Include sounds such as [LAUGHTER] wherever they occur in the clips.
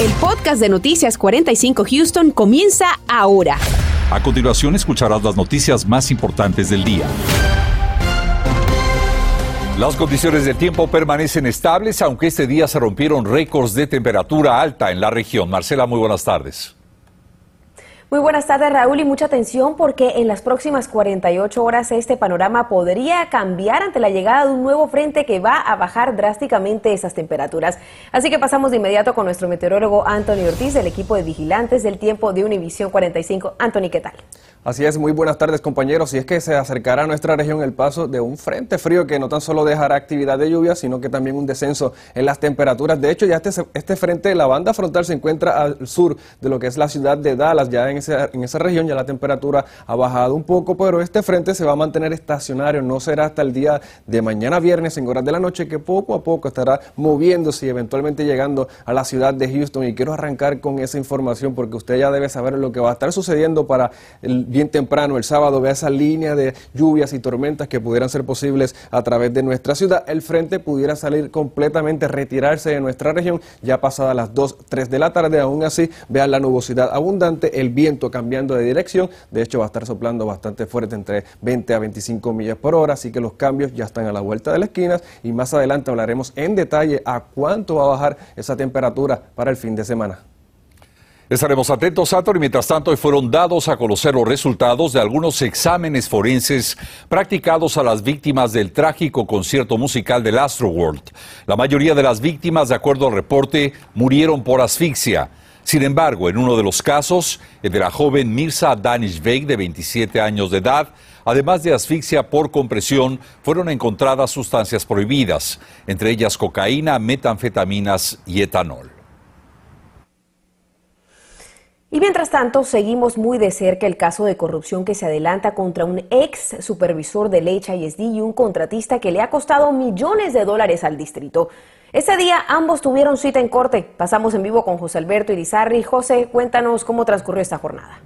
El podcast de Noticias 45 Houston comienza ahora. A continuación escucharás las noticias más importantes del día. Las condiciones del tiempo permanecen estables, aunque este día se rompieron récords de temperatura alta en la región. Marcela, muy buenas tardes. Muy buenas tardes Raúl y mucha atención porque en las próximas 48 horas este panorama podría cambiar ante la llegada de un nuevo frente que va a bajar drásticamente esas temperaturas. Así que pasamos de inmediato con nuestro meteorólogo Anthony Ortiz del equipo de vigilantes del tiempo de Univisión 45. Anthony, ¿qué tal? Así es, muy buenas tardes compañeros. Y es que se acercará a nuestra región el paso de un frente frío que no tan solo dejará actividad de lluvia, sino que también un descenso en las temperaturas. De hecho, ya este, este frente, la banda frontal se encuentra al sur de lo que es la ciudad de Dallas. Ya en, en esa región ya la temperatura ha bajado un poco, pero este frente se va a mantener estacionario. No será hasta el día de mañana viernes en horas de la noche que poco a poco estará moviéndose y eventualmente llegando a la ciudad de Houston. Y quiero arrancar con esa información porque usted ya debe saber lo que va a estar sucediendo para el bien temprano el sábado vea esa línea de lluvias y tormentas que pudieran ser posibles a través de nuestra ciudad. El frente pudiera salir completamente, retirarse de nuestra región ya pasada las 2, 3 de la tarde. Aún así, vean la nubosidad abundante, el viento cambiando de dirección. De hecho, va a estar soplando bastante fuerte entre 20 a 25 millas por hora. Así que los cambios ya están a la vuelta de las esquinas y más adelante hablaremos en detalle a cuánto va a bajar esa temperatura para el fin de semana. Estaremos atentos, Sator, y mientras tanto fueron dados a conocer los resultados de algunos exámenes forenses practicados a las víctimas del trágico concierto musical del Astroworld. La mayoría de las víctimas, de acuerdo al reporte, murieron por asfixia. Sin embargo, en uno de los casos, el de la joven Mirza Danishbek, de 27 años de edad, además de asfixia por compresión, fueron encontradas sustancias prohibidas, entre ellas cocaína, metanfetaminas y etanol. Y mientras tanto, seguimos muy de cerca el caso de corrupción que se adelanta contra un ex supervisor del HISD y un contratista que le ha costado millones de dólares al distrito. Ese día ambos tuvieron cita en corte. Pasamos en vivo con José Alberto Irizarri. José, cuéntanos cómo transcurrió esta jornada.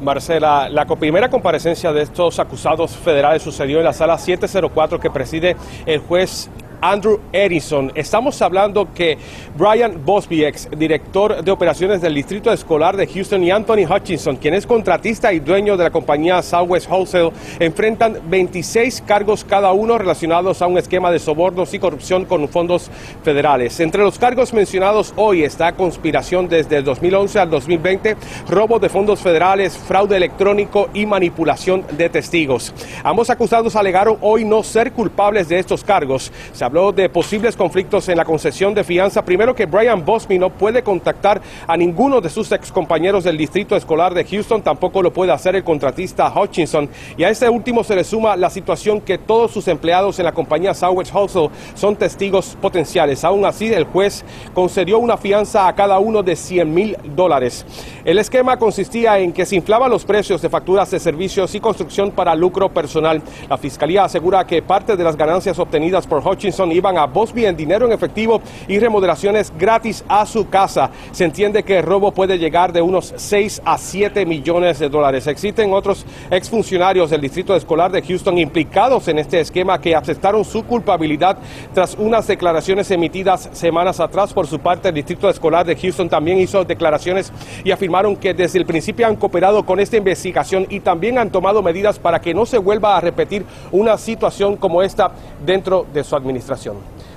Marcela, la primera comparecencia de estos acusados federales sucedió en la sala 704 que preside el juez Andrew Edison. Estamos hablando que Brian Bosby, ex director de operaciones del Distrito Escolar de Houston, y Anthony Hutchinson, quien es contratista y dueño de la compañía Southwest Wholesale, enfrentan 26 cargos cada uno relacionados a un esquema de sobornos y corrupción con fondos federales. Entre los cargos mencionados hoy está conspiración desde el 2011 al 2020, robo de fondos federales, fraude electrónico y manipulación de testigos. Ambos acusados alegaron hoy no ser culpables de estos cargos habló de posibles conflictos en la concesión de fianza. Primero que Brian Bosby no puede contactar a ninguno de sus ex compañeros del distrito escolar de Houston, tampoco lo puede hacer el contratista Hutchinson. Y a este último se le suma la situación que todos sus empleados en la compañía Southwest Hustle son testigos potenciales. Aún así, el juez concedió una fianza a cada uno de 100 mil dólares. El esquema consistía en que se inflaban los precios de facturas de servicios y construcción para lucro personal. La fiscalía asegura que parte de las ganancias obtenidas por Hutchinson iban a Bosby en dinero en efectivo y remodelaciones gratis a su casa. Se entiende que el robo puede llegar de unos 6 a 7 millones de dólares. Existen otros exfuncionarios del Distrito Escolar de Houston implicados en este esquema que aceptaron su culpabilidad tras unas declaraciones emitidas semanas atrás por su parte. El Distrito Escolar de Houston también hizo declaraciones y afirmaron que desde el principio han cooperado con esta investigación y también han tomado medidas para que no se vuelva a repetir una situación como esta dentro de su administración.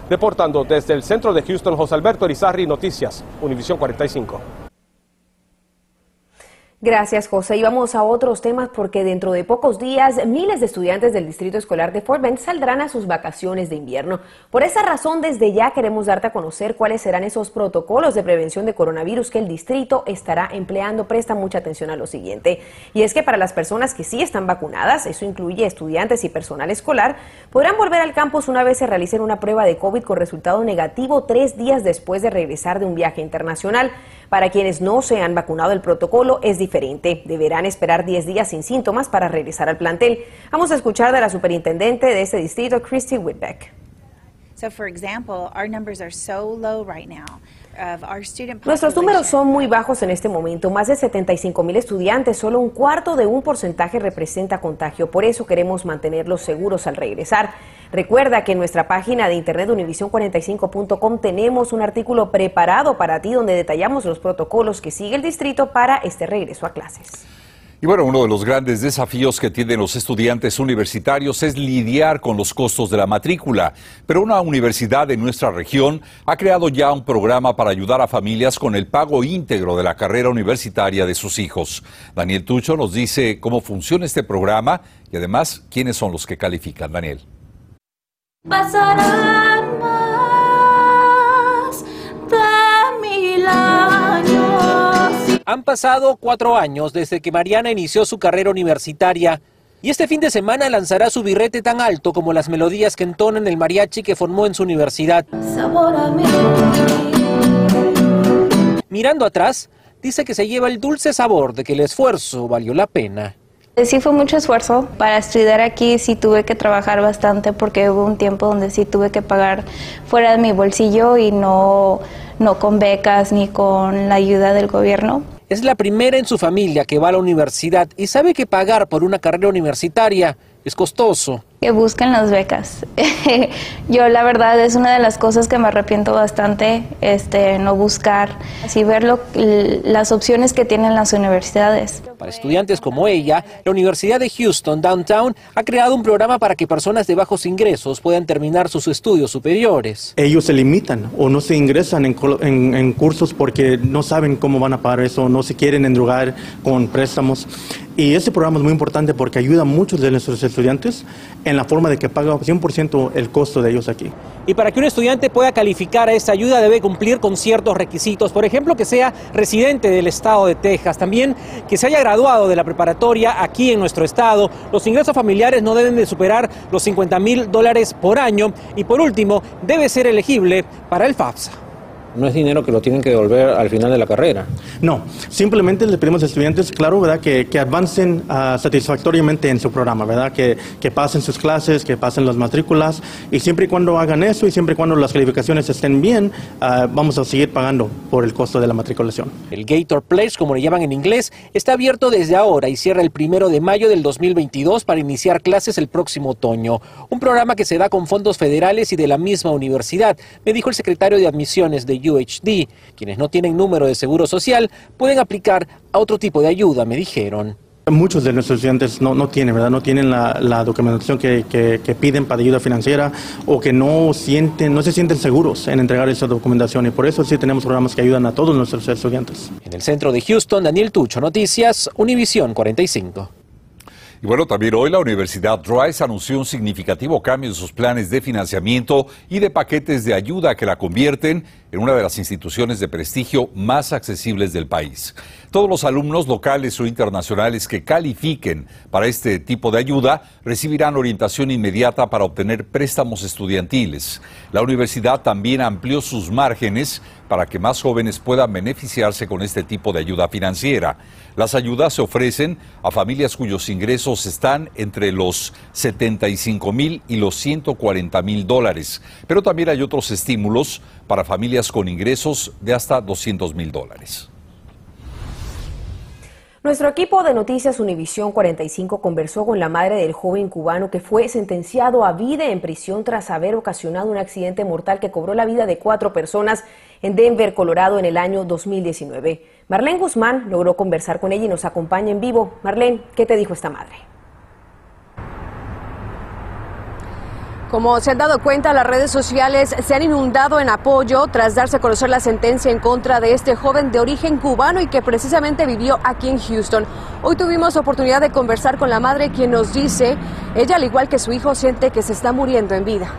Reportando desde el centro de Houston, José Alberto Erizarri, Noticias, Univisión 45. Gracias, José. Y vamos a otros temas porque dentro de pocos días miles de estudiantes del Distrito Escolar de Fort Bend saldrán a sus vacaciones de invierno. Por esa razón, desde ya queremos darte a conocer cuáles serán esos protocolos de prevención de coronavirus que el distrito estará empleando. Presta mucha atención a lo siguiente. Y es que para las personas que sí están vacunadas, eso incluye estudiantes y personal escolar, podrán volver al campus una vez se realicen una prueba de COVID con resultado negativo tres días después de regresar de un viaje internacional. Para quienes no se han vacunado, el protocolo es diferente. Deberán esperar 10 días sin síntomas para regresar al plantel. Vamos a escuchar de la superintendente de este distrito, Christy Whitbeck. So, for example, our numbers are so low right now Nuestros números son muy bajos en este momento, más de 75 mil estudiantes, solo un cuarto de un porcentaje representa contagio, por eso queremos mantenerlos seguros al regresar. Recuerda que en nuestra página de internet univision45.com tenemos un artículo preparado para ti donde detallamos los protocolos que sigue el distrito para este regreso a clases. Y bueno, uno de los grandes desafíos que tienen los estudiantes universitarios es lidiar con los costos de la matrícula. Pero una universidad de nuestra región ha creado ya un programa para ayudar a familias con el pago íntegro de la carrera universitaria de sus hijos. Daniel Tucho nos dice cómo funciona este programa y además quiénes son los que califican. Daniel. Han pasado cuatro años desde que Mariana inició su carrera universitaria y este fin de semana lanzará su birrete tan alto como las melodías que entonan el mariachi que formó en su universidad. Mirando atrás, dice que se lleva el dulce sabor de que el esfuerzo valió la pena. Sí fue mucho esfuerzo. Para estudiar aquí sí tuve que trabajar bastante porque hubo un tiempo donde sí tuve que pagar fuera de mi bolsillo y no, no con becas ni con la ayuda del gobierno. Es la primera en su familia que va a la universidad y sabe que pagar por una carrera universitaria es costoso. Que busquen las becas. [LAUGHS] Yo la verdad es una de las cosas que me arrepiento bastante, este, no buscar, así ver las opciones que tienen las universidades. Para estudiantes como ella, la Universidad de Houston Downtown ha creado un programa para que personas de bajos ingresos puedan terminar sus estudios superiores. Ellos se limitan o no se ingresan en, en cursos porque no saben cómo van a pagar eso, no se quieren endrugar con préstamos. Y ese programa es muy importante porque ayuda a muchos de nuestros estudiantes en la forma de que paga 100% el costo de ellos aquí. Y para que un estudiante pueda calificar a esta ayuda debe cumplir con ciertos requisitos. Por ejemplo, que sea residente del estado de Texas. También que se haya graduado de la preparatoria aquí en nuestro estado. Los ingresos familiares no deben de superar los 50 mil dólares por año. Y por último, debe ser elegible para el FAFSA no es dinero que lo tienen que devolver al final de la carrera. No, simplemente les pedimos a estudiantes, claro, ¿verdad? Que, que avancen uh, satisfactoriamente en su programa, ¿verdad? Que, que, pasen sus clases, que pasen las matrículas y siempre y cuando hagan eso y siempre y cuando las calificaciones estén bien, uh, vamos a seguir pagando por el costo de la matriculación. El Gator Place, como le llaman en inglés, está abierto desde ahora y cierra el primero de mayo del 2022 para iniciar clases el próximo otoño. Un programa que se da con fondos federales y de la misma universidad, me dijo el secretario de admisiones de UHD. Quienes no tienen número de seguro social pueden aplicar a otro tipo de ayuda, me dijeron. Muchos de nuestros estudiantes no, no tienen, ¿verdad? No tienen la, documentación que, que, piden para ayuda financiera o que no sienten, no se sienten seguros en entregar esa documentación y por eso sí tenemos programas que ayudan a todos nuestros estudiantes. En el centro de Houston, Daniel Tucho, Noticias, Univisión 45. Y bueno, también hoy la Universidad Rice anunció un significativo cambio en sus planes de financiamiento y de paquetes de ayuda que la convierten en una de las instituciones de prestigio más accesibles del país. Todos los alumnos locales o internacionales que califiquen para este tipo de ayuda recibirán orientación inmediata para obtener préstamos estudiantiles. La universidad también amplió sus márgenes para que más jóvenes puedan beneficiarse con este tipo de ayuda financiera. Las ayudas se ofrecen a familias cuyos ingresos están entre los 75 mil y los 140 mil dólares, pero también hay otros estímulos para familias con ingresos de hasta 200 mil dólares. Nuestro equipo de Noticias Univisión 45 conversó con la madre del joven cubano que fue sentenciado a vida en prisión tras haber ocasionado un accidente mortal que cobró la vida de cuatro personas en Denver, Colorado, en el año 2019. Marlene Guzmán logró conversar con ella y nos acompaña en vivo. Marlene, ¿qué te dijo esta madre? Como se han dado cuenta, las redes sociales se han inundado en apoyo tras darse a conocer la sentencia en contra de este joven de origen cubano y que precisamente vivió aquí en Houston. Hoy tuvimos oportunidad de conversar con la madre quien nos dice, ella al igual que su hijo siente que se está muriendo en vida.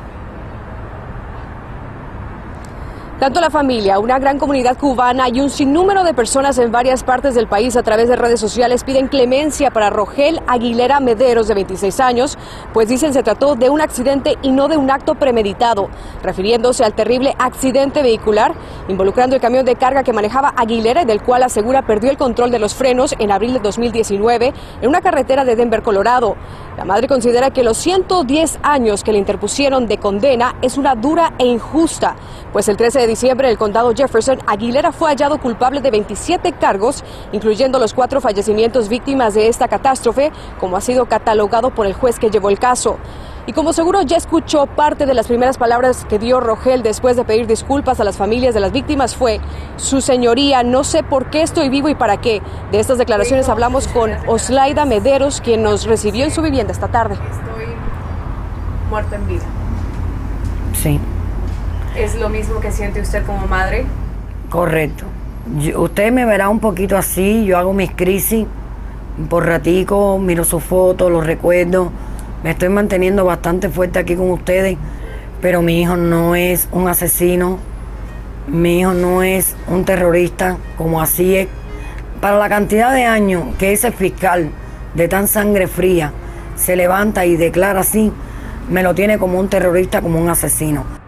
Tanto la familia, una gran comunidad cubana y un sinnúmero de personas en varias partes del país a través de redes sociales piden clemencia para Rogel Aguilera Mederos, de 26 años, pues dicen se trató de un accidente y no de un acto premeditado, refiriéndose al terrible accidente vehicular involucrando el camión de carga que manejaba Aguilera y del cual asegura perdió el control de los frenos en abril de 2019 en una carretera de Denver, Colorado. La madre considera que los 110 años que le interpusieron de condena es una dura e injusta, pues el 13 de diciembre en el condado Jefferson, Aguilera fue hallado culpable de 27 cargos, incluyendo los cuatro fallecimientos víctimas de esta catástrofe, como ha sido catalogado por el juez que llevó el caso. Y como seguro ya escuchó parte de las primeras palabras que dio Rogel después de pedir disculpas a las familias de las víctimas fue, su señoría, no sé por qué estoy vivo y para qué. De estas declaraciones hablamos con Oslaida Mederos, quien nos recibió en su vivienda esta tarde. Estoy muerta en vida. Sí. ¿Es lo mismo que siente usted como madre? Correcto. usted me verá un poquito así, yo hago mis crisis por ratico, miro sus fotos, los recuerdos me estoy manteniendo bastante fuerte aquí con ustedes, pero mi hijo no es un asesino, mi hijo no es un terrorista, como así es. Para la cantidad de años que ese fiscal de tan sangre fría se levanta y declara así, me lo tiene como un terrorista, como un asesino.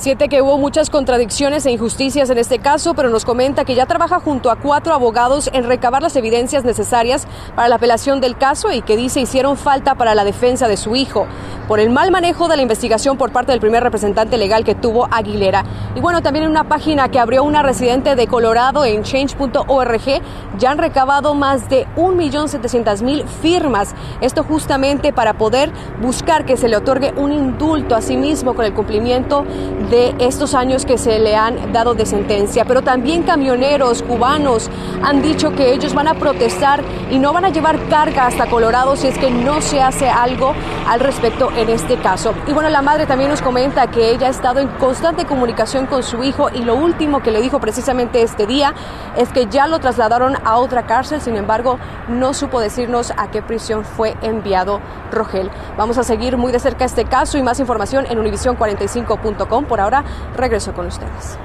Siente que hubo muchas contradicciones e injusticias en este caso, pero nos comenta que ya trabaja junto a cuatro abogados en recabar las evidencias necesarias para la apelación del caso y que dice hicieron falta para la defensa de su hijo por el mal manejo de la investigación por parte del primer representante legal que tuvo Aguilera. Y bueno, también en una página que abrió una residente de Colorado en change.org ya han recabado más de 1.700.000 firmas. Esto justamente para poder buscar que se le otorgue un indulto a sí mismo con el cumplimiento de estos años que se le han dado de sentencia. Pero también camioneros cubanos han dicho que ellos van a protestar y no van a llevar carga hasta Colorado si es que no se hace algo al respecto en este caso. Y bueno, la madre también nos comenta que ella ha estado en constante comunicación con su hijo y lo último que le dijo precisamente este día es que ya lo trasladaron a otra cárcel, sin embargo no supo decirnos a qué prisión fue enviado Rogel. Vamos a seguir muy de cerca este caso y más información en univision45.com. Por ahora regreso con ustedes.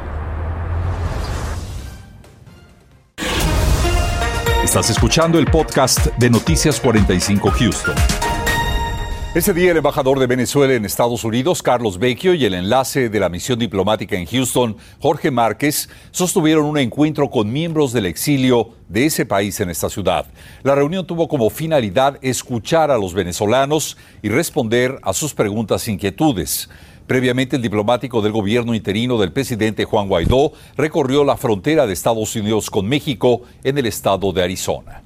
Estás escuchando el podcast de Noticias 45 Houston. Ese día el embajador de Venezuela en Estados Unidos, Carlos Vecchio, y el enlace de la misión diplomática en Houston, Jorge Márquez, sostuvieron un encuentro con miembros del exilio de ese país en esta ciudad. La reunión tuvo como finalidad escuchar a los venezolanos y responder a sus preguntas e inquietudes. Previamente, el diplomático del gobierno interino del presidente Juan Guaidó recorrió la frontera de Estados Unidos con México en el estado de Arizona.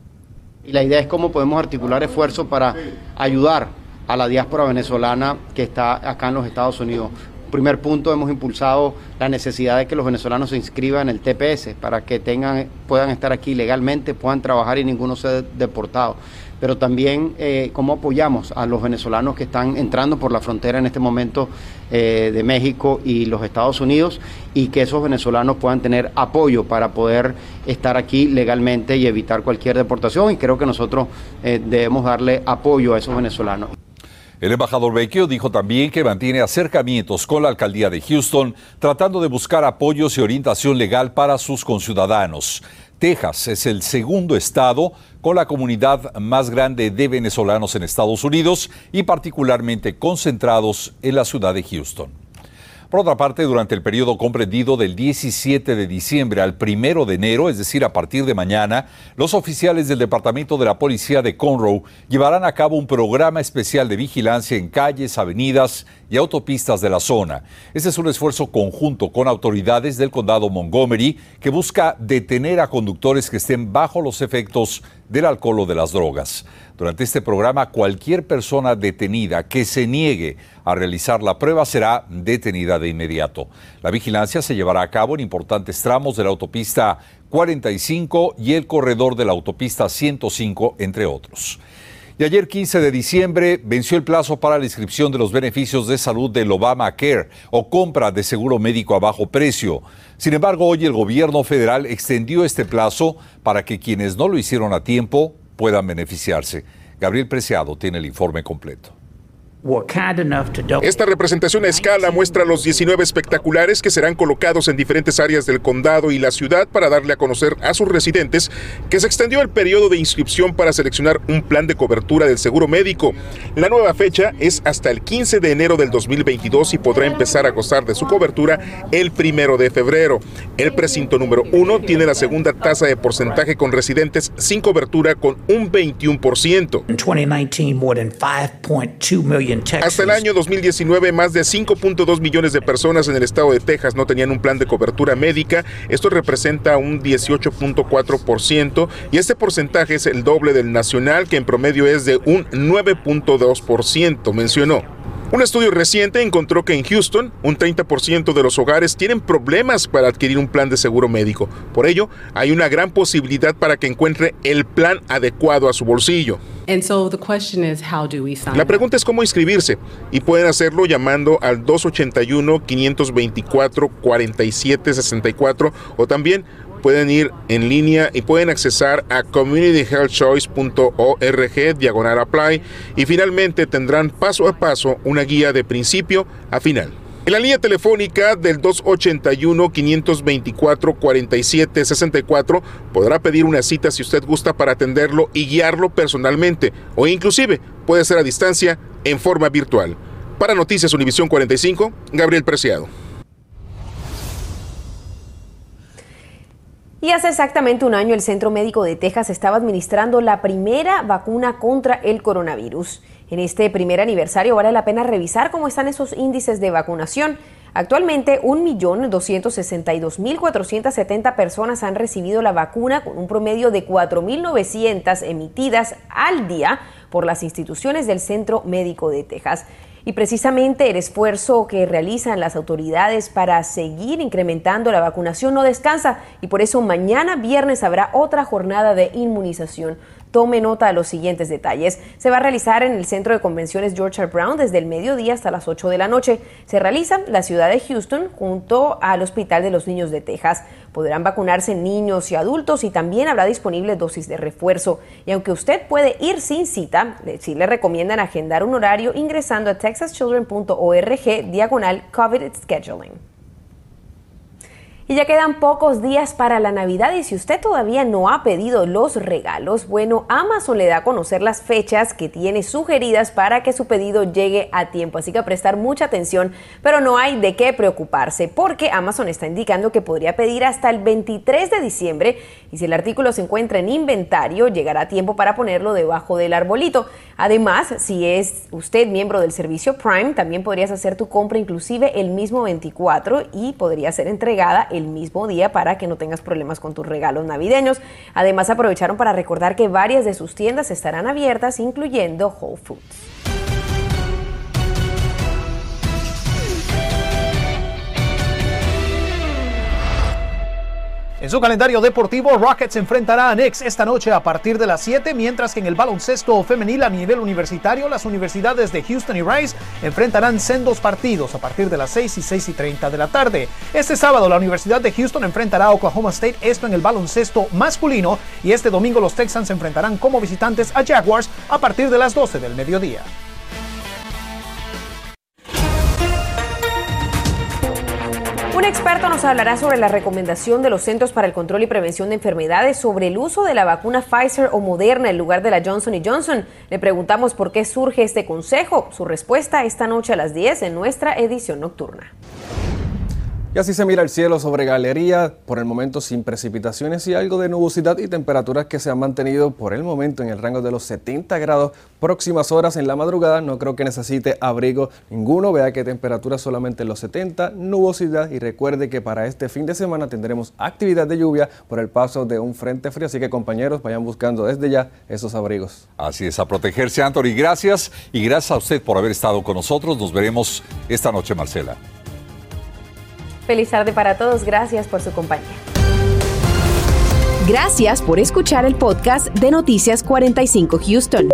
Y la idea es cómo podemos articular esfuerzos para ayudar a la diáspora venezolana que está acá en los Estados Unidos. Primer punto, hemos impulsado la necesidad de que los venezolanos se inscriban en el TPS para que tengan, puedan estar aquí legalmente, puedan trabajar y ninguno sea deportado pero también eh, cómo apoyamos a los venezolanos que están entrando por la frontera en este momento eh, de México y los Estados Unidos y que esos venezolanos puedan tener apoyo para poder estar aquí legalmente y evitar cualquier deportación y creo que nosotros eh, debemos darle apoyo a esos venezolanos. El embajador Vecchio dijo también que mantiene acercamientos con la alcaldía de Houston, tratando de buscar apoyos y orientación legal para sus conciudadanos. Texas es el segundo estado con la comunidad más grande de venezolanos en Estados Unidos y particularmente concentrados en la ciudad de Houston. Por otra parte, durante el periodo comprendido del 17 de diciembre al 1 de enero, es decir, a partir de mañana, los oficiales del Departamento de la Policía de Conroe llevarán a cabo un programa especial de vigilancia en calles, avenidas y autopistas de la zona. Este es un esfuerzo conjunto con autoridades del condado Montgomery que busca detener a conductores que estén bajo los efectos del alcohol o de las drogas. Durante este programa, cualquier persona detenida que se niegue a realizar la prueba será detenida de inmediato. La vigilancia se llevará a cabo en importantes tramos de la autopista 45 y el corredor de la autopista 105, entre otros. Y ayer 15 de diciembre venció el plazo para la inscripción de los beneficios de salud del Obamacare o compra de seguro médico a bajo precio. Sin embargo, hoy el gobierno federal extendió este plazo para que quienes no lo hicieron a tiempo puedan beneficiarse. Gabriel Preciado tiene el informe completo. Esta representación a escala muestra los 19 espectaculares que serán colocados en diferentes áreas del condado y la ciudad para darle a conocer a sus residentes que se extendió el periodo de inscripción para seleccionar un plan de cobertura del seguro médico. La nueva fecha es hasta el 15 de enero del 2022 y podrá empezar a gozar de su cobertura el primero de febrero. El precinto número uno tiene la segunda tasa de porcentaje con residentes sin cobertura con un 21%. En 2019, more than 5.2 million Hasta el año 2019, más de 5.2 millones de personas en el estado de Texas no tenían un plan de cobertura médica. Esto representa un 18.4% y este porcentaje es el doble del nacional, que en promedio es de un 9.2%, mencionó. Un estudio reciente encontró que en Houston un 30% de los hogares tienen problemas para adquirir un plan de seguro médico. Por ello, hay una gran posibilidad para que encuentre el plan adecuado a su bolsillo. La pregunta es cómo inscribirse y pueden hacerlo llamando al 281-524-4764 o también pueden ir en línea y pueden accesar a communityhealthchoice.org diagonal apply y finalmente tendrán paso a paso una guía de principio a final. En la línea telefónica del 281-524-4764 podrá pedir una cita si usted gusta para atenderlo y guiarlo personalmente o inclusive puede ser a distancia en forma virtual. Para Noticias Univisión 45, Gabriel Preciado. Y hace exactamente un año el Centro Médico de Texas estaba administrando la primera vacuna contra el coronavirus. En este primer aniversario vale la pena revisar cómo están esos índices de vacunación. Actualmente, 1.262.470 personas han recibido la vacuna con un promedio de 4.900 emitidas al día por las instituciones del Centro Médico de Texas. Y precisamente el esfuerzo que realizan las autoridades para seguir incrementando la vacunación no descansa y por eso mañana viernes habrá otra jornada de inmunización. Tome nota de los siguientes detalles. Se va a realizar en el Centro de Convenciones George R. Brown desde el mediodía hasta las 8 de la noche. Se realiza la ciudad de Houston junto al Hospital de los Niños de Texas. Podrán vacunarse niños y adultos y también habrá disponible dosis de refuerzo. Y aunque usted puede ir sin cita, sí le recomiendan agendar un horario ingresando a texaschildren.org diagonal COVID scheduling. Y ya quedan pocos días para la Navidad y si usted todavía no ha pedido los regalos, bueno, Amazon le da a conocer las fechas que tiene sugeridas para que su pedido llegue a tiempo. Así que prestar mucha atención, pero no hay de qué preocuparse porque Amazon está indicando que podría pedir hasta el 23 de diciembre y si el artículo se encuentra en inventario, llegará a tiempo para ponerlo debajo del arbolito. Además, si es usted miembro del servicio Prime, también podrías hacer tu compra inclusive el mismo 24 y podría ser entregada el mismo día para que no tengas problemas con tus regalos navideños. Además, aprovecharon para recordar que varias de sus tiendas estarán abiertas, incluyendo Whole Foods. En su calendario deportivo, Rockets enfrentará a Knicks esta noche a partir de las 7, mientras que en el baloncesto femenil a nivel universitario, las universidades de Houston y Rice enfrentarán sendos partidos a partir de las 6 y 6 y 30 de la tarde. Este sábado, la Universidad de Houston enfrentará a Oklahoma State, esto en el baloncesto masculino, y este domingo los Texans enfrentarán como visitantes a Jaguars a partir de las 12 del mediodía. Experto nos hablará sobre la recomendación de los Centros para el Control y Prevención de Enfermedades sobre el uso de la vacuna Pfizer o Moderna en lugar de la Johnson Johnson. Le preguntamos por qué surge este consejo. Su respuesta esta noche a las 10 en nuestra edición nocturna. Y así se mira el cielo sobre Galería, por el momento sin precipitaciones y algo de nubosidad y temperaturas que se han mantenido por el momento en el rango de los 70 grados. Próximas horas en la madrugada, no creo que necesite abrigo ninguno. Vea que temperatura solamente en los 70, nubosidad y recuerde que para este fin de semana tendremos actividad de lluvia por el paso de un frente frío. Así que compañeros, vayan buscando desde ya esos abrigos. Así es, a protegerse, Anthony. Gracias y gracias a usted por haber estado con nosotros. Nos veremos esta noche, Marcela. Feliz tarde para todos. Gracias por su compañía. Gracias por escuchar el podcast de Noticias 45 Houston.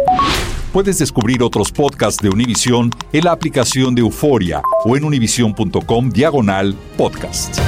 Puedes descubrir otros podcasts de Univision en la aplicación de Euforia o en univision.com diagonal podcast.